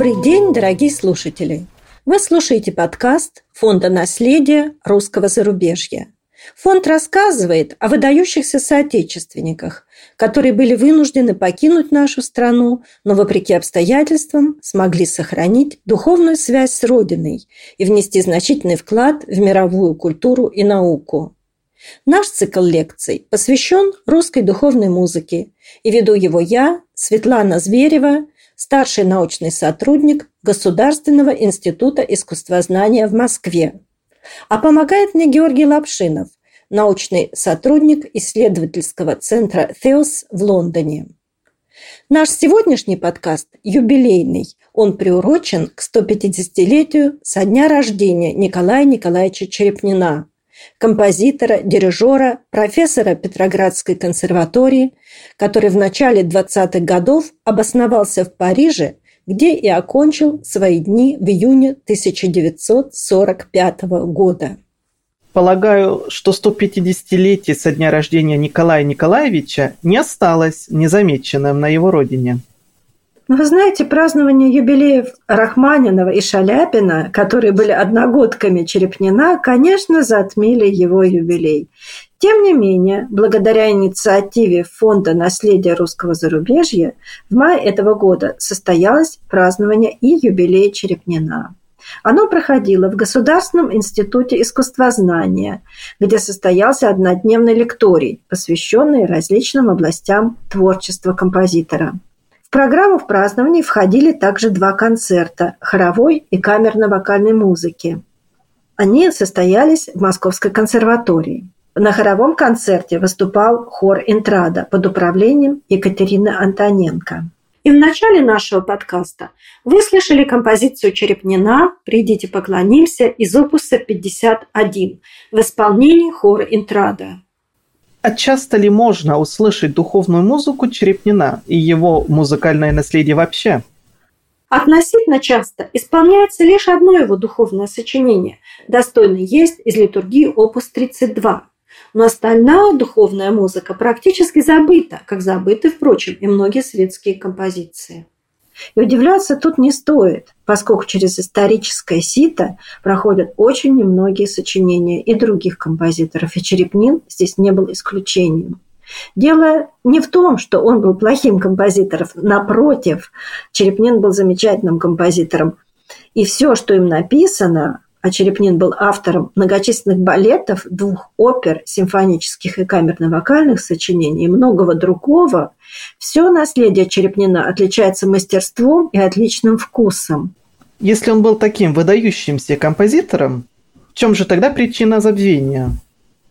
Добрый день, дорогие слушатели! Вы слушаете подкаст Фонда наследия русского зарубежья. Фонд рассказывает о выдающихся соотечественниках, которые были вынуждены покинуть нашу страну, но, вопреки обстоятельствам, смогли сохранить духовную связь с Родиной и внести значительный вклад в мировую культуру и науку. Наш цикл лекций посвящен русской духовной музыке, и веду его я, Светлана Зверева, старший научный сотрудник Государственного института искусствознания в Москве. А помогает мне Георгий Лапшинов, научный сотрудник исследовательского центра «Теос» в Лондоне. Наш сегодняшний подкаст юбилейный. Он приурочен к 150-летию со дня рождения Николая Николаевича Черепнина, композитора, дирижера, профессора Петроградской консерватории, который в начале 20-х годов обосновался в Париже, где и окончил свои дни в июне 1945 года. Полагаю, что 150-летие со дня рождения Николая Николаевича не осталось незамеченным на его родине. Ну, вы знаете, празднование юбилеев Рахманинова и Шаляпина, которые были одногодками Черепнина, конечно, затмили его юбилей. Тем не менее, благодаря инициативе Фонда наследия русского зарубежья, в мае этого года состоялось празднование и юбилея Черепнина. Оно проходило в Государственном институте искусствознания, где состоялся однодневный лекторий, посвященный различным областям творчества композитора. В программу в праздновании входили также два концерта – хоровой и камерно-вокальной музыки. Они состоялись в Московской консерватории. На хоровом концерте выступал хор «Интрада» под управлением Екатерины Антоненко. И в начале нашего подкаста вы слышали композицию Черепнина «Придите поклонимся» из опуса 51 в исполнении хора «Интрада». А часто ли можно услышать духовную музыку Черепнина и его музыкальное наследие вообще? Относительно часто исполняется лишь одно его духовное сочинение, достойный есть из литургии опус 32. Но остальная духовная музыка практически забыта, как забыты, впрочем, и многие светские композиции. И удивляться тут не стоит, поскольку через историческое сито проходят очень немногие сочинения и других композиторов, и Черепнин здесь не был исключением. Дело не в том, что он был плохим композитором, напротив, Черепнин был замечательным композитором. И все, что им написано, а Черепнин был автором многочисленных балетов, двух опер, симфонических и камерно-вокальных сочинений и многого другого, все наследие Черепнина отличается мастерством и отличным вкусом. Если он был таким выдающимся композитором, в чем же тогда причина забвения?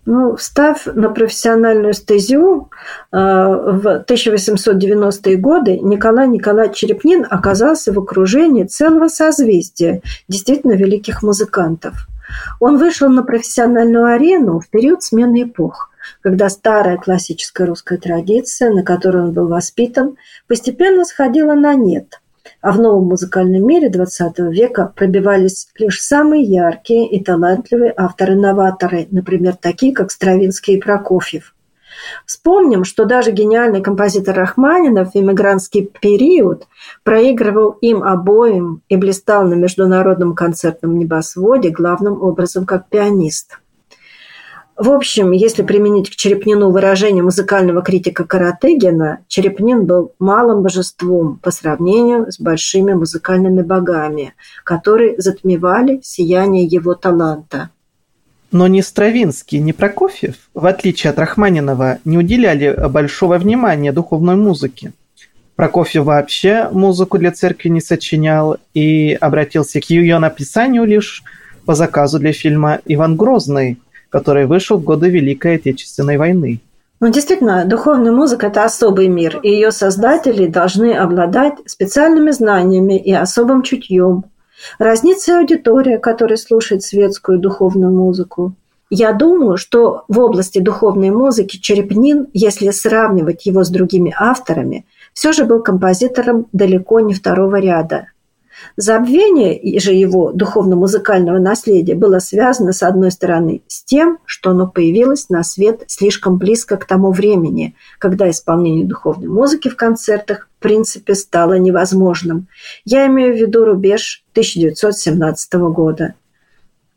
Ну, встав на профессиональную стезю э, в 1890-е годы, Николай Николаевич Черепнин оказался в окружении целого созвездия действительно великих музыкантов. Он вышел на профессиональную арену в период смены эпох, когда старая классическая русская традиция, на которой он был воспитан, постепенно сходила на нет – а в новом музыкальном мире XX века пробивались лишь самые яркие и талантливые авторы-новаторы, например, такие, как Стравинский и Прокофьев. Вспомним, что даже гениальный композитор Рахманинов в иммигрантский период проигрывал им обоим и блистал на международном концертном небосводе главным образом как пианист – в общем, если применить к Черепнину выражение музыкального критика Каратыгина, Черепнин был малым божеством по сравнению с большими музыкальными богами, которые затмевали сияние его таланта. Но ни Стравинский, ни Прокофьев, в отличие от Рахманинова, не уделяли большого внимания духовной музыке. Прокофьев вообще музыку для церкви не сочинял и обратился к ее написанию лишь по заказу для фильма «Иван Грозный», который вышел в годы Великой Отечественной войны. Ну, действительно, духовная музыка – это особый мир, и ее создатели должны обладать специальными знаниями и особым чутьем. Разнится аудитория, которая слушает светскую духовную музыку. Я думаю, что в области духовной музыки Черепнин, если сравнивать его с другими авторами, все же был композитором далеко не второго ряда – Забвение же его духовно-музыкального наследия было связано, с одной стороны, с тем, что оно появилось на свет слишком близко к тому времени, когда исполнение духовной музыки в концертах в принципе стало невозможным. Я имею в виду рубеж 1917 года.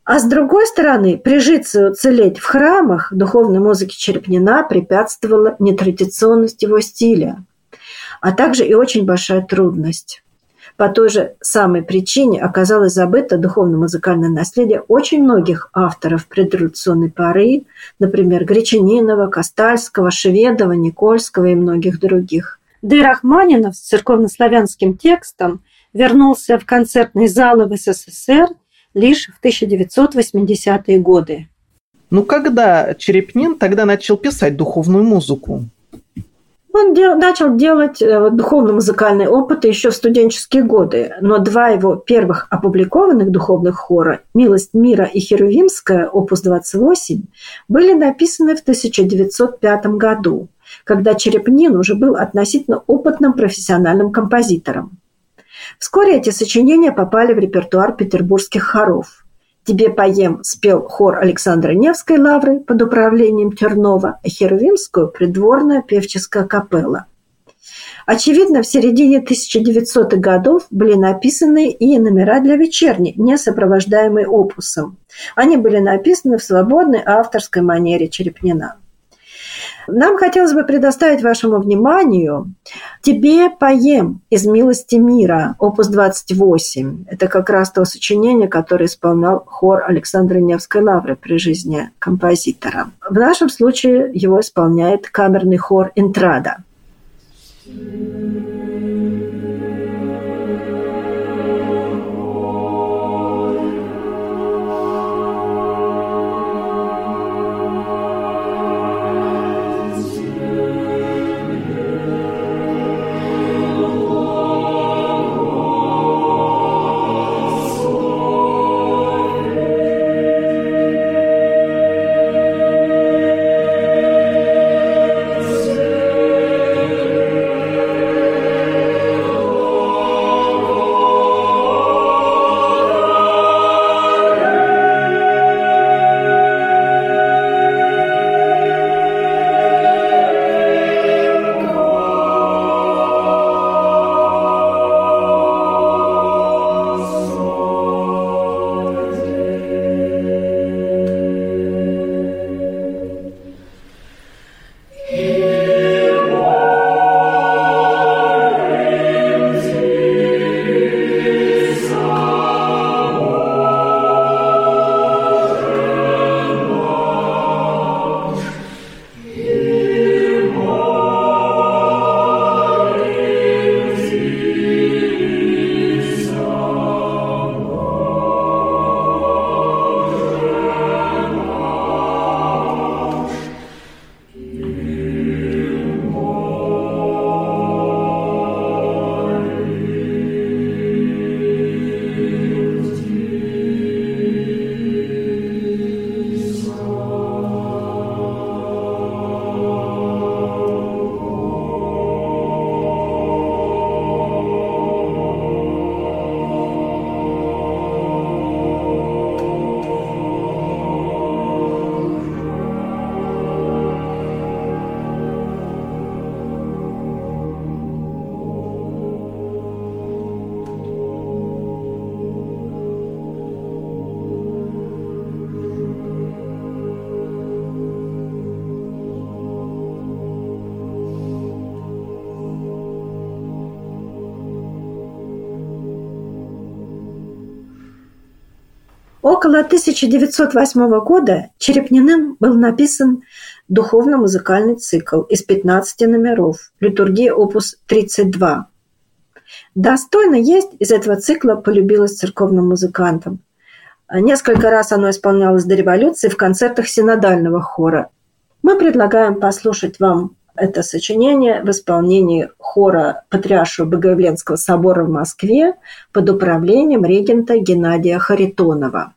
А с другой стороны, прижиться и уцелеть в храмах духовной музыки Черепнина препятствовала нетрадиционность его стиля, а также и очень большая трудность. По той же самой причине оказалось забыто духовно-музыкальное наследие очень многих авторов предреволюционной поры, например, Гречанинова, Костальского, Шведова, Никольского и многих других. Да и Рахманинов с церковнославянским текстом вернулся в концертные залы в СССР лишь в 1980-е годы. Ну когда Черепнин тогда начал писать духовную музыку? Он дел, начал делать э, духовно-музыкальные опыты еще в студенческие годы, но два его первых опубликованных духовных хора «Милость мира» и «Херувимская» опус 28 были написаны в 1905 году, когда Черепнин уже был относительно опытным профессиональным композитором. Вскоре эти сочинения попали в репертуар петербургских хоров – «Тебе поем» спел хор Александра Невской лавры под управлением Тернова, а Херувимскую – придворная певческая капелла. Очевидно, в середине 1900-х годов были написаны и номера для вечерни, не сопровождаемые опусом. Они были написаны в свободной авторской манере Черепнина. Нам хотелось бы предоставить вашему вниманию «Тебе поем» из «Милости мира», опус 28. Это как раз то сочинение, которое исполнял хор Александра Невской лавры при жизни композитора. В нашем случае его исполняет камерный хор «Интрада». thank you Около 1908 года Черепниным был написан духовно-музыкальный цикл из 15 номеров «Литургия опус 32». «Достойно есть» из этого цикла полюбилась церковным музыкантам. Несколько раз оно исполнялось до революции в концертах синодального хора. Мы предлагаем послушать вам это сочинение в исполнении хора Патриаршего Богоявленского собора в Москве под управлением регента Геннадия Харитонова.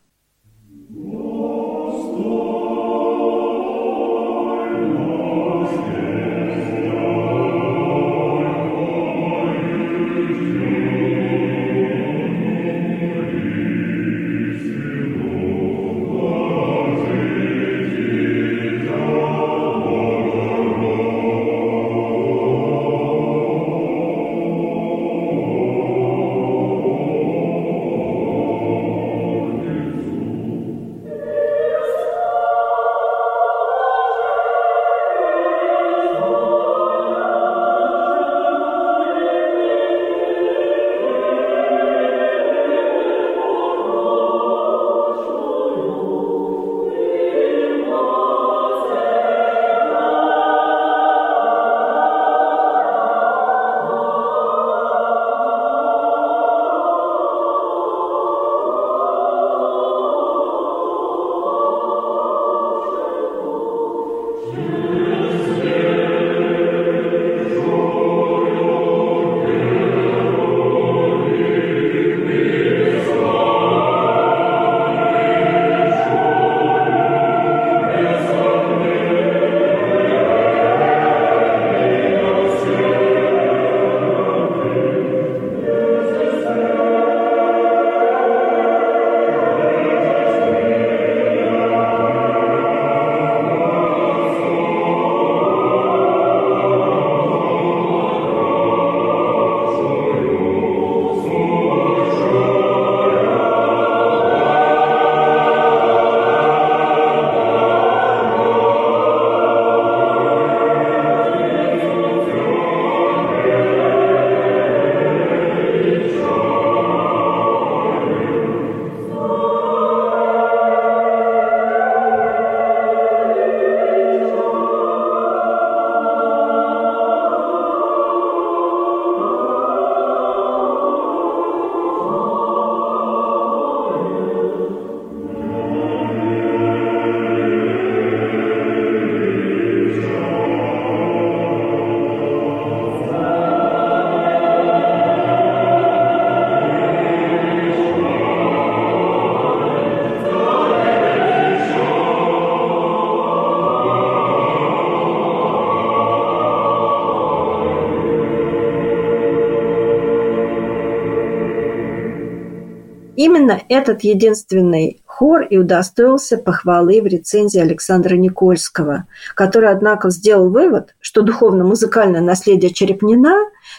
Именно этот единственный хор и удостоился похвалы в рецензии Александра Никольского, который, однако, сделал вывод, что духовно-музыкальное наследие Черепнина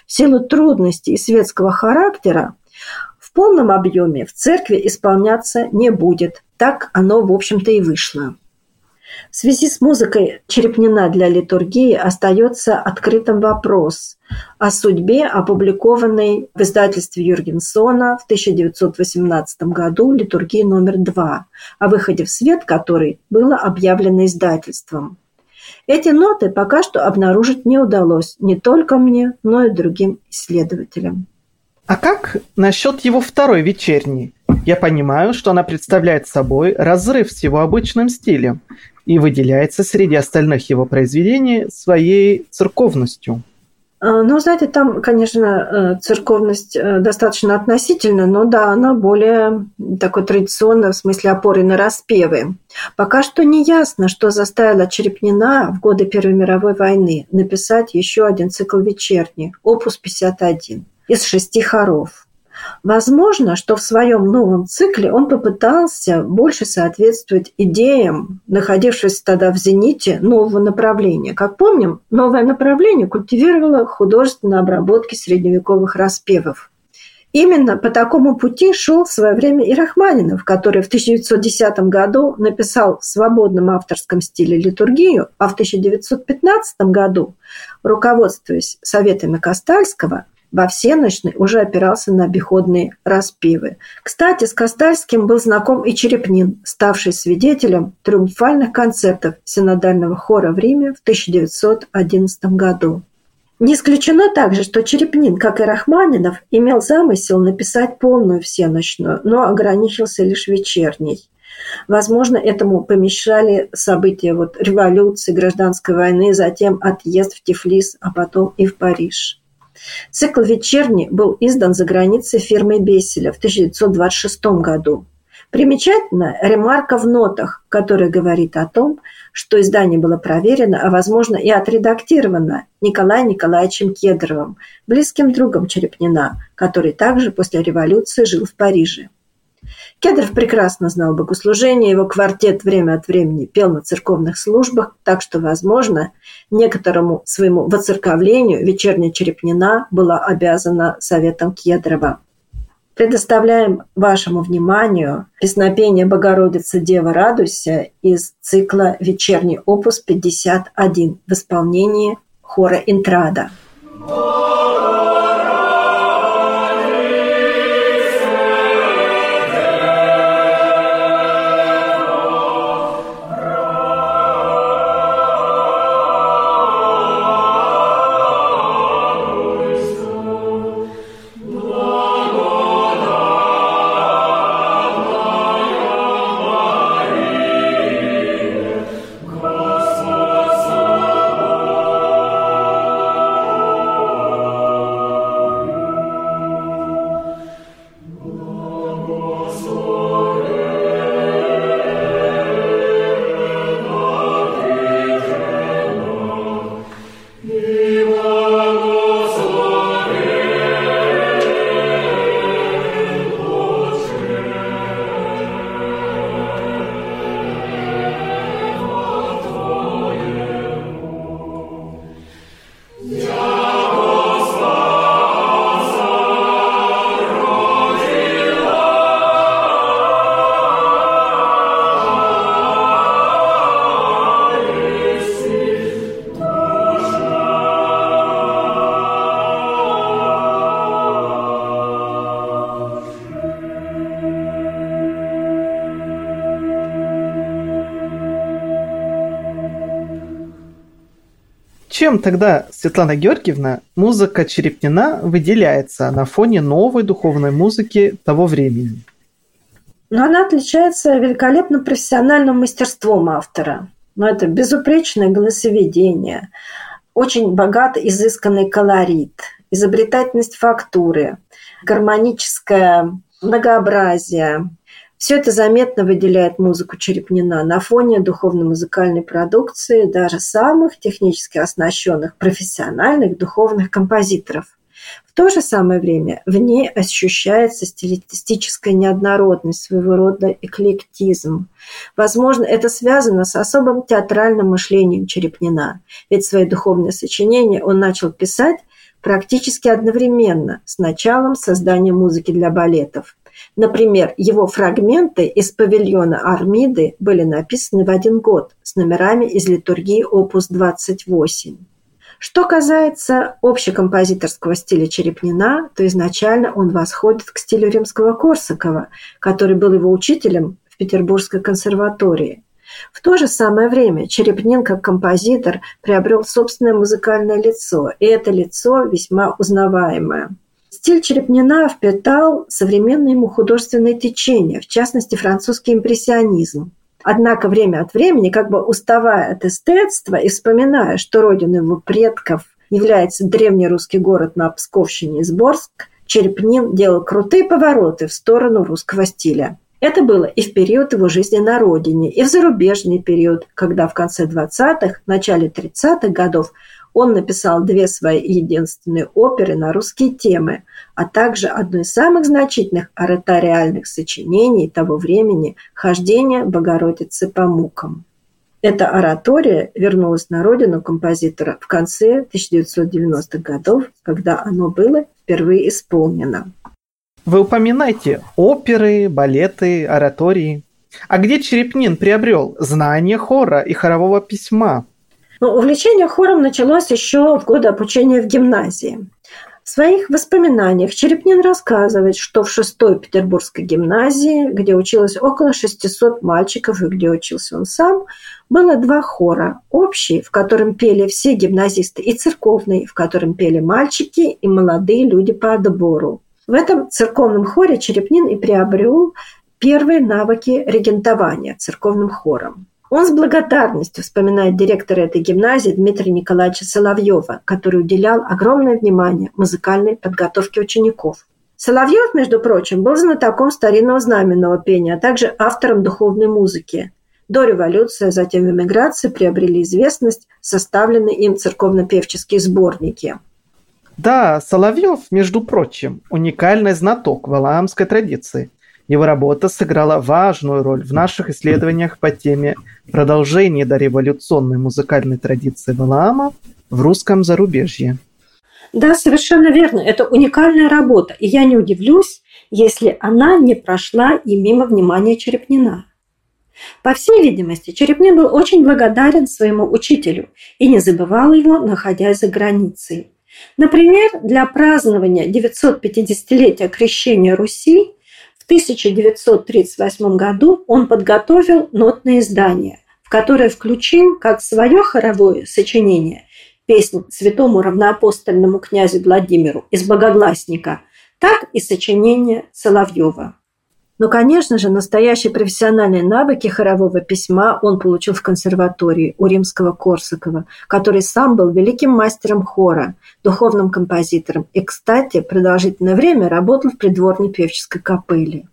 в силу трудностей и светского характера в полном объеме в церкви исполняться не будет. Так оно, в общем-то, и вышло. В связи с музыкой Черепнина для литургии остается открытым вопрос о судьбе, опубликованной в издательстве Юргенсона в 1918 году литургии номер два, о выходе в свет которой было объявлено издательством. Эти ноты пока что обнаружить не удалось не только мне, но и другим исследователям. А как насчет его второй вечерней? Я понимаю, что она представляет собой разрыв с его обычным стилем и выделяется среди остальных его произведений своей церковностью. А, ну, знаете, там, конечно, э, церковность э, достаточно относительна, но да, она более такой традиционная в смысле опоры на распевы. Пока что не ясно, что заставило Черепнина в годы Первой мировой войны написать еще один цикл вечерний, опус 51, из шести хоров. Возможно, что в своем новом цикле он попытался больше соответствовать идеям, находившись тогда в зените нового направления. Как помним, новое направление культивировало художественные обработки средневековых распевов. Именно по такому пути шел в свое время и Рахманинов, который в 1910 году написал в свободном авторском стиле литургию, а в 1915 году, руководствуясь советами Костальского, во всеночный уже опирался на обиходные распивы. Кстати, с Костальским был знаком и Черепнин, ставший свидетелем триумфальных концертов синодального хора в Риме в 1911 году. Не исключено также, что Черепнин, как и Рахманинов, имел замысел написать полную всеночную, но ограничился лишь вечерней. Возможно, этому помешали события вот, революции, гражданской войны, затем отъезд в Тифлис, а потом и в Париж. Цикл «Вечерний» был издан за границей фирмой Бесселя в 1926 году. Примечательна ремарка в нотах, которая говорит о том, что издание было проверено, а возможно и отредактировано Николаем Николаевичем Кедровым, близким другом Черепнина, который также после революции жил в Париже. Кедров прекрасно знал богослужение, его квартет время от времени пел на церковных службах, так что, возможно, некоторому своему воцерковлению вечерняя Черепнина была обязана советом Кедрова. Предоставляем вашему вниманию песнопение Богородицы Дева Радуйся из цикла «Вечерний опус 51» в исполнении хора «Интрада». Чем тогда, Светлана Георгиевна, музыка Черепнина выделяется на фоне новой духовной музыки того времени? Но она отличается великолепным профессиональным мастерством автора. Но это безупречное голосоведение, очень богатый изысканный колорит, изобретательность фактуры, гармоническое многообразие, все это заметно выделяет музыку Черепнина на фоне духовно-музыкальной продукции даже самых технически оснащенных профессиональных духовных композиторов. В то же самое время в ней ощущается стилистическая неоднородность, своего рода эклектизм. Возможно, это связано с особым театральным мышлением Черепнина, ведь свои духовные сочинения он начал писать практически одновременно с началом создания музыки для балетов. Например, его фрагменты из павильона Армиды были написаны в один год с номерами из литургии опус 28. Что касается общекомпозиторского стиля Черепнина, то изначально он восходит к стилю римского Корсакова, который был его учителем в Петербургской консерватории. В то же самое время Черепнин как композитор приобрел собственное музыкальное лицо, и это лицо весьма узнаваемое. Стиль Черепнина впитал современные ему художественные течения, в частности французский импрессионизм. Однако время от времени, как бы уставая от эстетства и вспоминая, что родиной его предков является древний русский город на Псковщине Изборск, Черепнин делал крутые повороты в сторону русского стиля. Это было и в период его жизни на родине, и в зарубежный период, когда в конце 20-х, начале 30-х годов он написал две свои единственные оперы на русские темы, а также одно из самых значительных ораториальных сочинений того времени «Хождение Богородицы по мукам». Эта оратория вернулась на родину композитора в конце 1990-х годов, когда оно было впервые исполнено. Вы упоминаете оперы, балеты, оратории. А где Черепнин приобрел знания хора и хорового письма? Но увлечение хором началось еще в годы обучения в гимназии. В своих воспоминаниях Черепнин рассказывает, что в шестой петербургской гимназии, где училось около 600 мальчиков и где учился он сам, было два хора. Общий, в котором пели все гимназисты, и церковный, в котором пели мальчики и молодые люди по отбору. В этом церковном хоре Черепнин и приобрел первые навыки регентования церковным хором. Он с благодарностью вспоминает директора этой гимназии Дмитрия Николаевича Соловьева, который уделял огромное внимание музыкальной подготовке учеников. Соловьев, между прочим, был знатоком старинного знаменного пения, а также автором духовной музыки. До революции, а затем в эмиграции приобрели известность составленные им церковно-певческие сборники. Да, Соловьев, между прочим, уникальный знаток валаамской традиции. Его работа сыграла важную роль в наших исследованиях по теме продолжения дореволюционной музыкальной традиции Валаама в русском зарубежье. Да, совершенно верно. Это уникальная работа. И я не удивлюсь, если она не прошла и мимо внимания Черепнина. По всей видимости, Черепнин был очень благодарен своему учителю и не забывал его, находясь за границей. Например, для празднования 950-летия крещения Руси 1938 году он подготовил нотное издание, в которое включил как свое хоровое сочинение песнь святому равноапостольному князю Владимиру из «Богогласника», так и сочинение Соловьева. Но, конечно же, настоящие профессиональные навыки хорового письма он получил в консерватории у римского Корсакова, который сам был великим мастером хора, духовным композитором и, кстати, продолжительное время работал в придворной певческой капелле.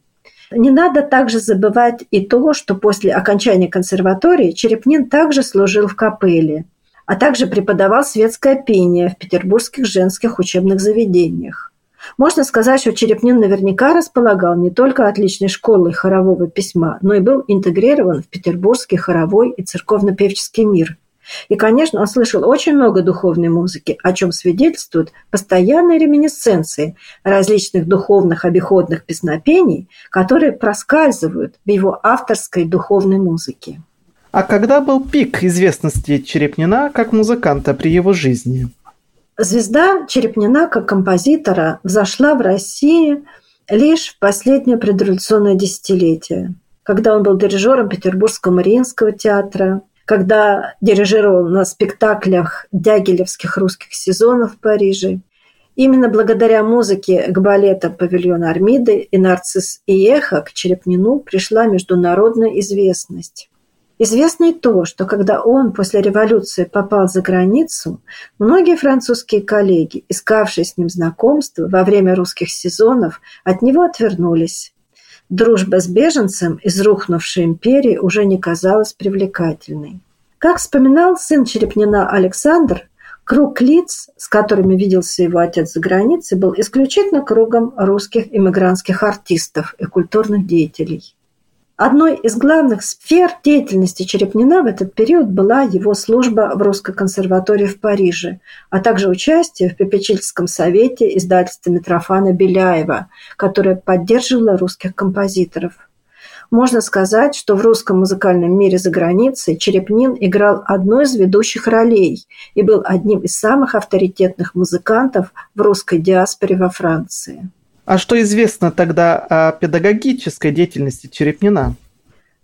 Не надо также забывать и то, что после окончания консерватории Черепнин также служил в капелле, а также преподавал светское пение в петербургских женских учебных заведениях. Можно сказать, что Черепнин наверняка располагал не только отличной школой хорового письма, но и был интегрирован в петербургский хоровой и церковно-певческий мир. И, конечно, он слышал очень много духовной музыки, о чем свидетельствуют постоянные реминесценции различных духовных обиходных песнопений, которые проскальзывают в его авторской духовной музыке. А когда был пик известности Черепнина как музыканта при его жизни? Звезда Черепнина как композитора взошла в России лишь в последнее предреволюционное десятилетие, когда он был дирижером Петербургского Мариинского театра, когда дирижировал на спектаклях дягилевских русских сезонов в Париже. Именно благодаря музыке к балетам «Павильон Армиды» и «Нарцисс и эхо» к Черепнину пришла международная известность. Известно и то, что когда он после революции попал за границу, многие французские коллеги, искавшие с ним знакомства во время русских сезонов, от него отвернулись. Дружба с беженцем из рухнувшей империи уже не казалась привлекательной. Как вспоминал сын Черепнина Александр, Круг лиц, с которыми виделся его отец за границей, был исключительно кругом русских иммигрантских артистов и культурных деятелей. Одной из главных сфер деятельности Черепнина в этот период была его служба в Русской консерватории в Париже, а также участие в попечительском совете издательства Митрофана Беляева, которое поддерживало русских композиторов – можно сказать, что в русском музыкальном мире за границей Черепнин играл одну из ведущих ролей и был одним из самых авторитетных музыкантов в русской диаспоре во Франции. А что известно тогда о педагогической деятельности Черепнина?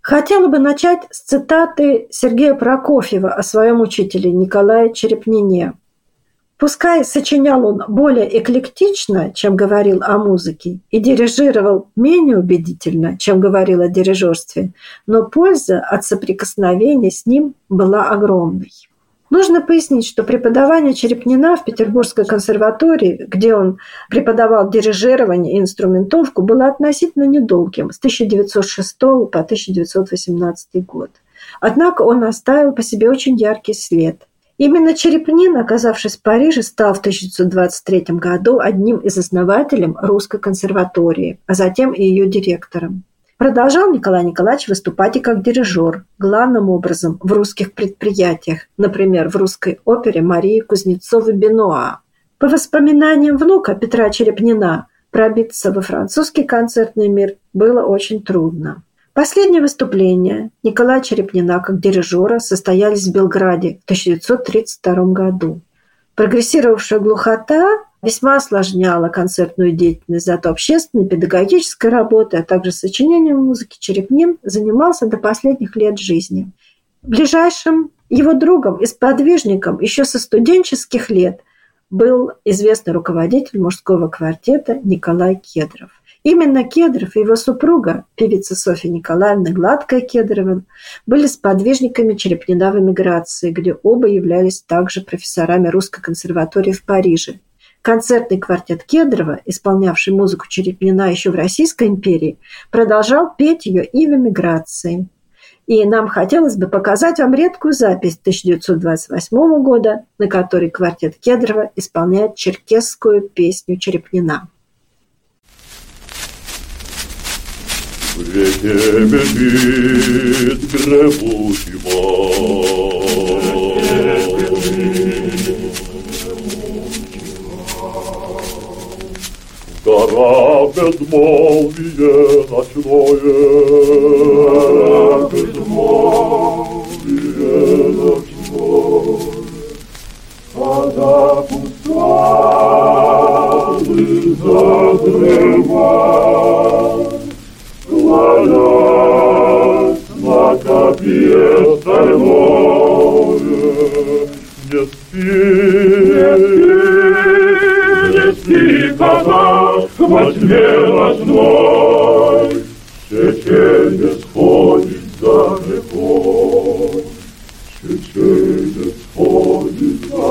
Хотела бы начать с цитаты Сергея Прокофьева о своем учителе Николае Черепнине – Пускай сочинял он более эклектично, чем говорил о музыке, и дирижировал менее убедительно, чем говорил о дирижерстве, но польза от соприкосновения с ним была огромной. Нужно пояснить, что преподавание Черепнина в Петербургской консерватории, где он преподавал дирижирование и инструментовку, было относительно недолгим, с 1906 по 1918 год. Однако он оставил по себе очень яркий след. Именно Черепнин, оказавшись в Париже, стал в 1923 году одним из основателей Русской консерватории, а затем и ее директором. Продолжал Николай Николаевич выступать и как дирижер, главным образом в русских предприятиях, например, в русской опере Марии Кузнецовой-Бенуа. По воспоминаниям внука Петра Черепнина, пробиться во французский концертный мир было очень трудно. Последние выступления Николая Черепнина как дирижера состоялись в Белграде в 1932 году. Прогрессировавшая глухота весьма осложняла концертную деятельность, зато общественной, педагогической работой, а также сочинением музыки Черепнин занимался до последних лет жизни. Ближайшим его другом и сподвижником еще со студенческих лет был известный руководитель мужского квартета Николай Кедров. Именно Кедров и его супруга, певица Софья Николаевна Гладкая Кедрова, были сподвижниками Черепнина в эмиграции, где оба являлись также профессорами Русской консерватории в Париже. Концертный квартет Кедрова, исполнявший музыку Черепнина еще в Российской империи, продолжал петь ее и в эмиграции. И нам хотелось бы показать вам редкую запись 1928 года, на которой квартет Кедрова исполняет черкесскую песню Черепнина. В реке бежит. Гора безмолвие ночное, Гора безмолвие ночное, Вода пуста, задрывает, Слонят на копье стальное. Не спи, не спи, не спи, казак, во тьме ночной. Чеченец ходит за рекой, Чеченец ходит за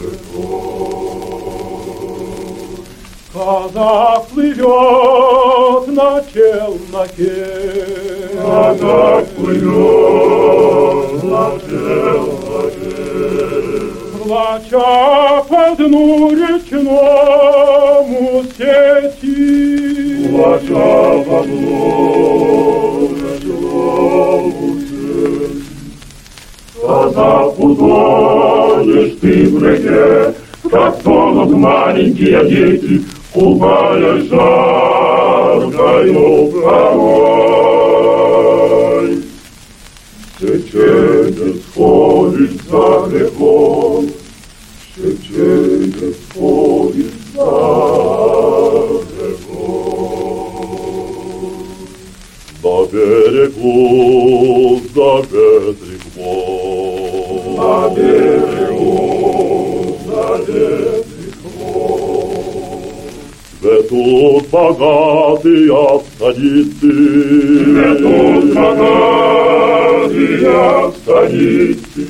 рекой. Казак плывет, на челноке. Как плывет на челноке. Плача по дну речному сети. Плача по дну речному сети. Казак утонешь ты в реке, как тонут маленькие дети, купая жар жаркою порой. Чеченец ходит за грехом, За грехом. На берегу заветрик мой, На берегу заветрик Цветут богатые станицы. Цветут богатые станицы.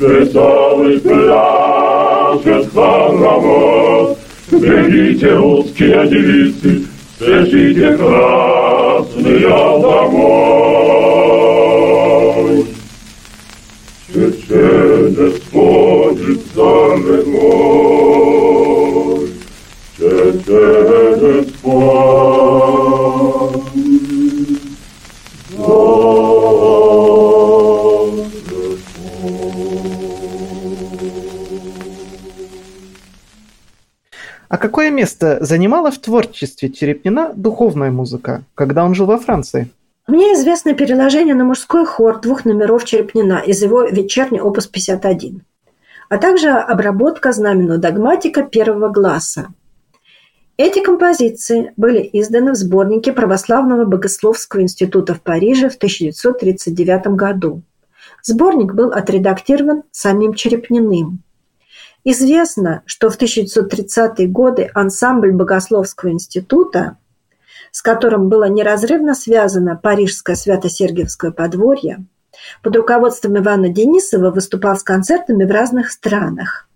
Веселый пляшет хоровод. Бегите, русские девицы, Спешите красные домой. Чеченец ходит царь мой, чеченец пан. Какое место занимала в творчестве Черепнина духовная музыка, когда он жил во Франции? Мне известно переложение на мужской хор двух номеров Черепнина из его вечерний опус 51, а также обработка знаменного догматика первого глаза. Эти композиции были изданы в сборнике Православного богословского института в Париже в 1939 году. Сборник был отредактирован самим Черепниным. Известно, что в 1930-е годы ансамбль Богословского института с которым было неразрывно связано Парижское Свято-Сергиевское подворье, под руководством Ивана Денисова выступал с концертами в разных странах.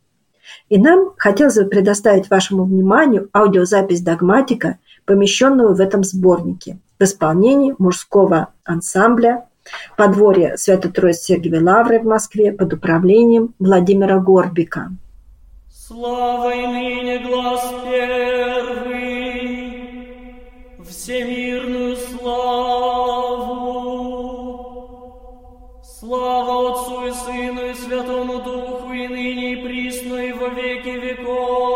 И нам хотелось бы предоставить вашему вниманию аудиозапись догматика, помещенную в этом сборнике в исполнении мужского ансамбля подворье Свято-Троиц-Сергиевой Лавры в Москве под управлением Владимира Горбика. Слава и ныне глаз первый, всемирную славу. Слава Отцу и Сыну и Святому Духу, и ныне, и присно, и во веки веков.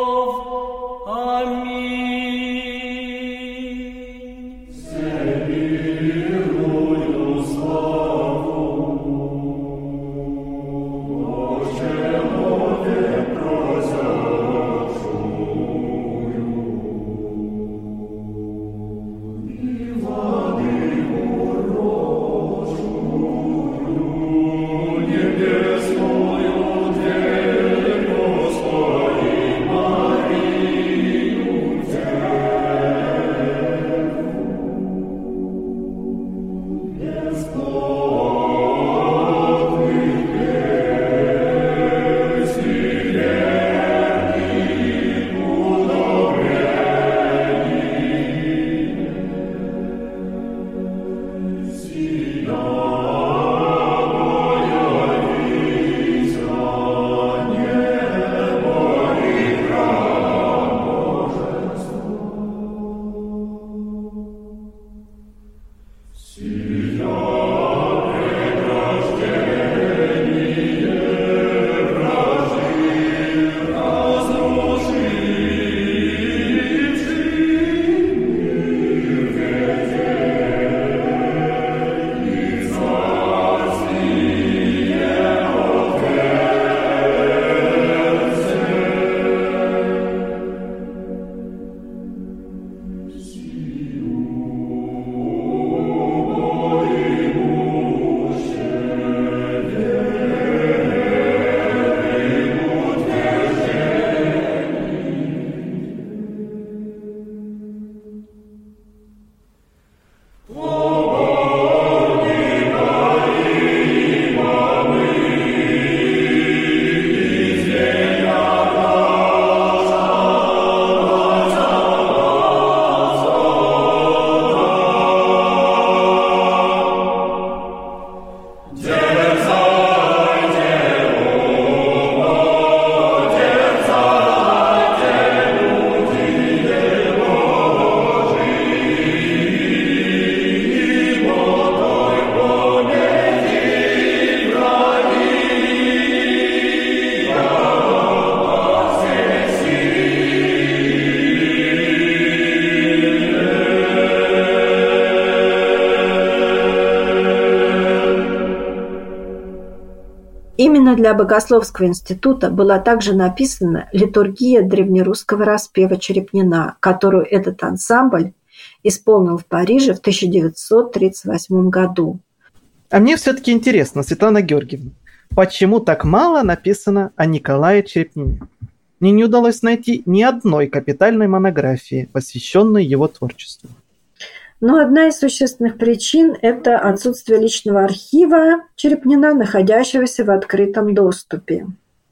Для Богословского института была также написана литургия древнерусского распева Черепнина, которую этот ансамбль исполнил в Париже в 1938 году. А мне все-таки интересно, Светлана Георгиевна, почему так мало написано о Николае Черепнине? Мне не удалось найти ни одной капитальной монографии, посвященной его творчеству. Но одна из существенных причин – это отсутствие личного архива Черепнина, находящегося в открытом доступе.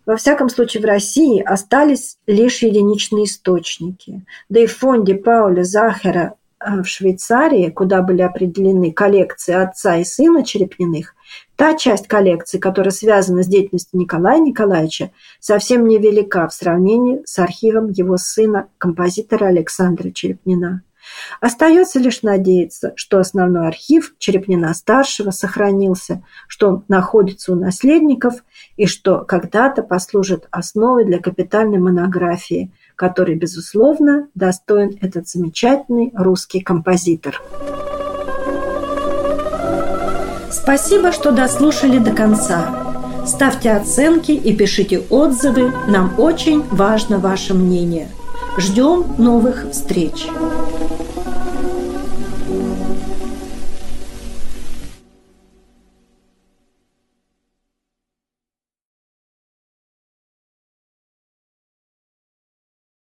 Во всяком случае, в России остались лишь единичные источники. Да и в фонде Пауля Захера э, в Швейцарии, куда были определены коллекции отца и сына Черепниных, Та часть коллекции, которая связана с деятельностью Николая Николаевича, совсем невелика в сравнении с архивом его сына, композитора Александра Черепнина. Остается лишь надеяться, что основной архив Черепнина-старшего сохранился, что он находится у наследников и что когда-то послужит основой для капитальной монографии, которой, безусловно, достоин этот замечательный русский композитор. Спасибо, что дослушали до конца. Ставьте оценки и пишите отзывы. Нам очень важно ваше мнение. Ждем новых встреч.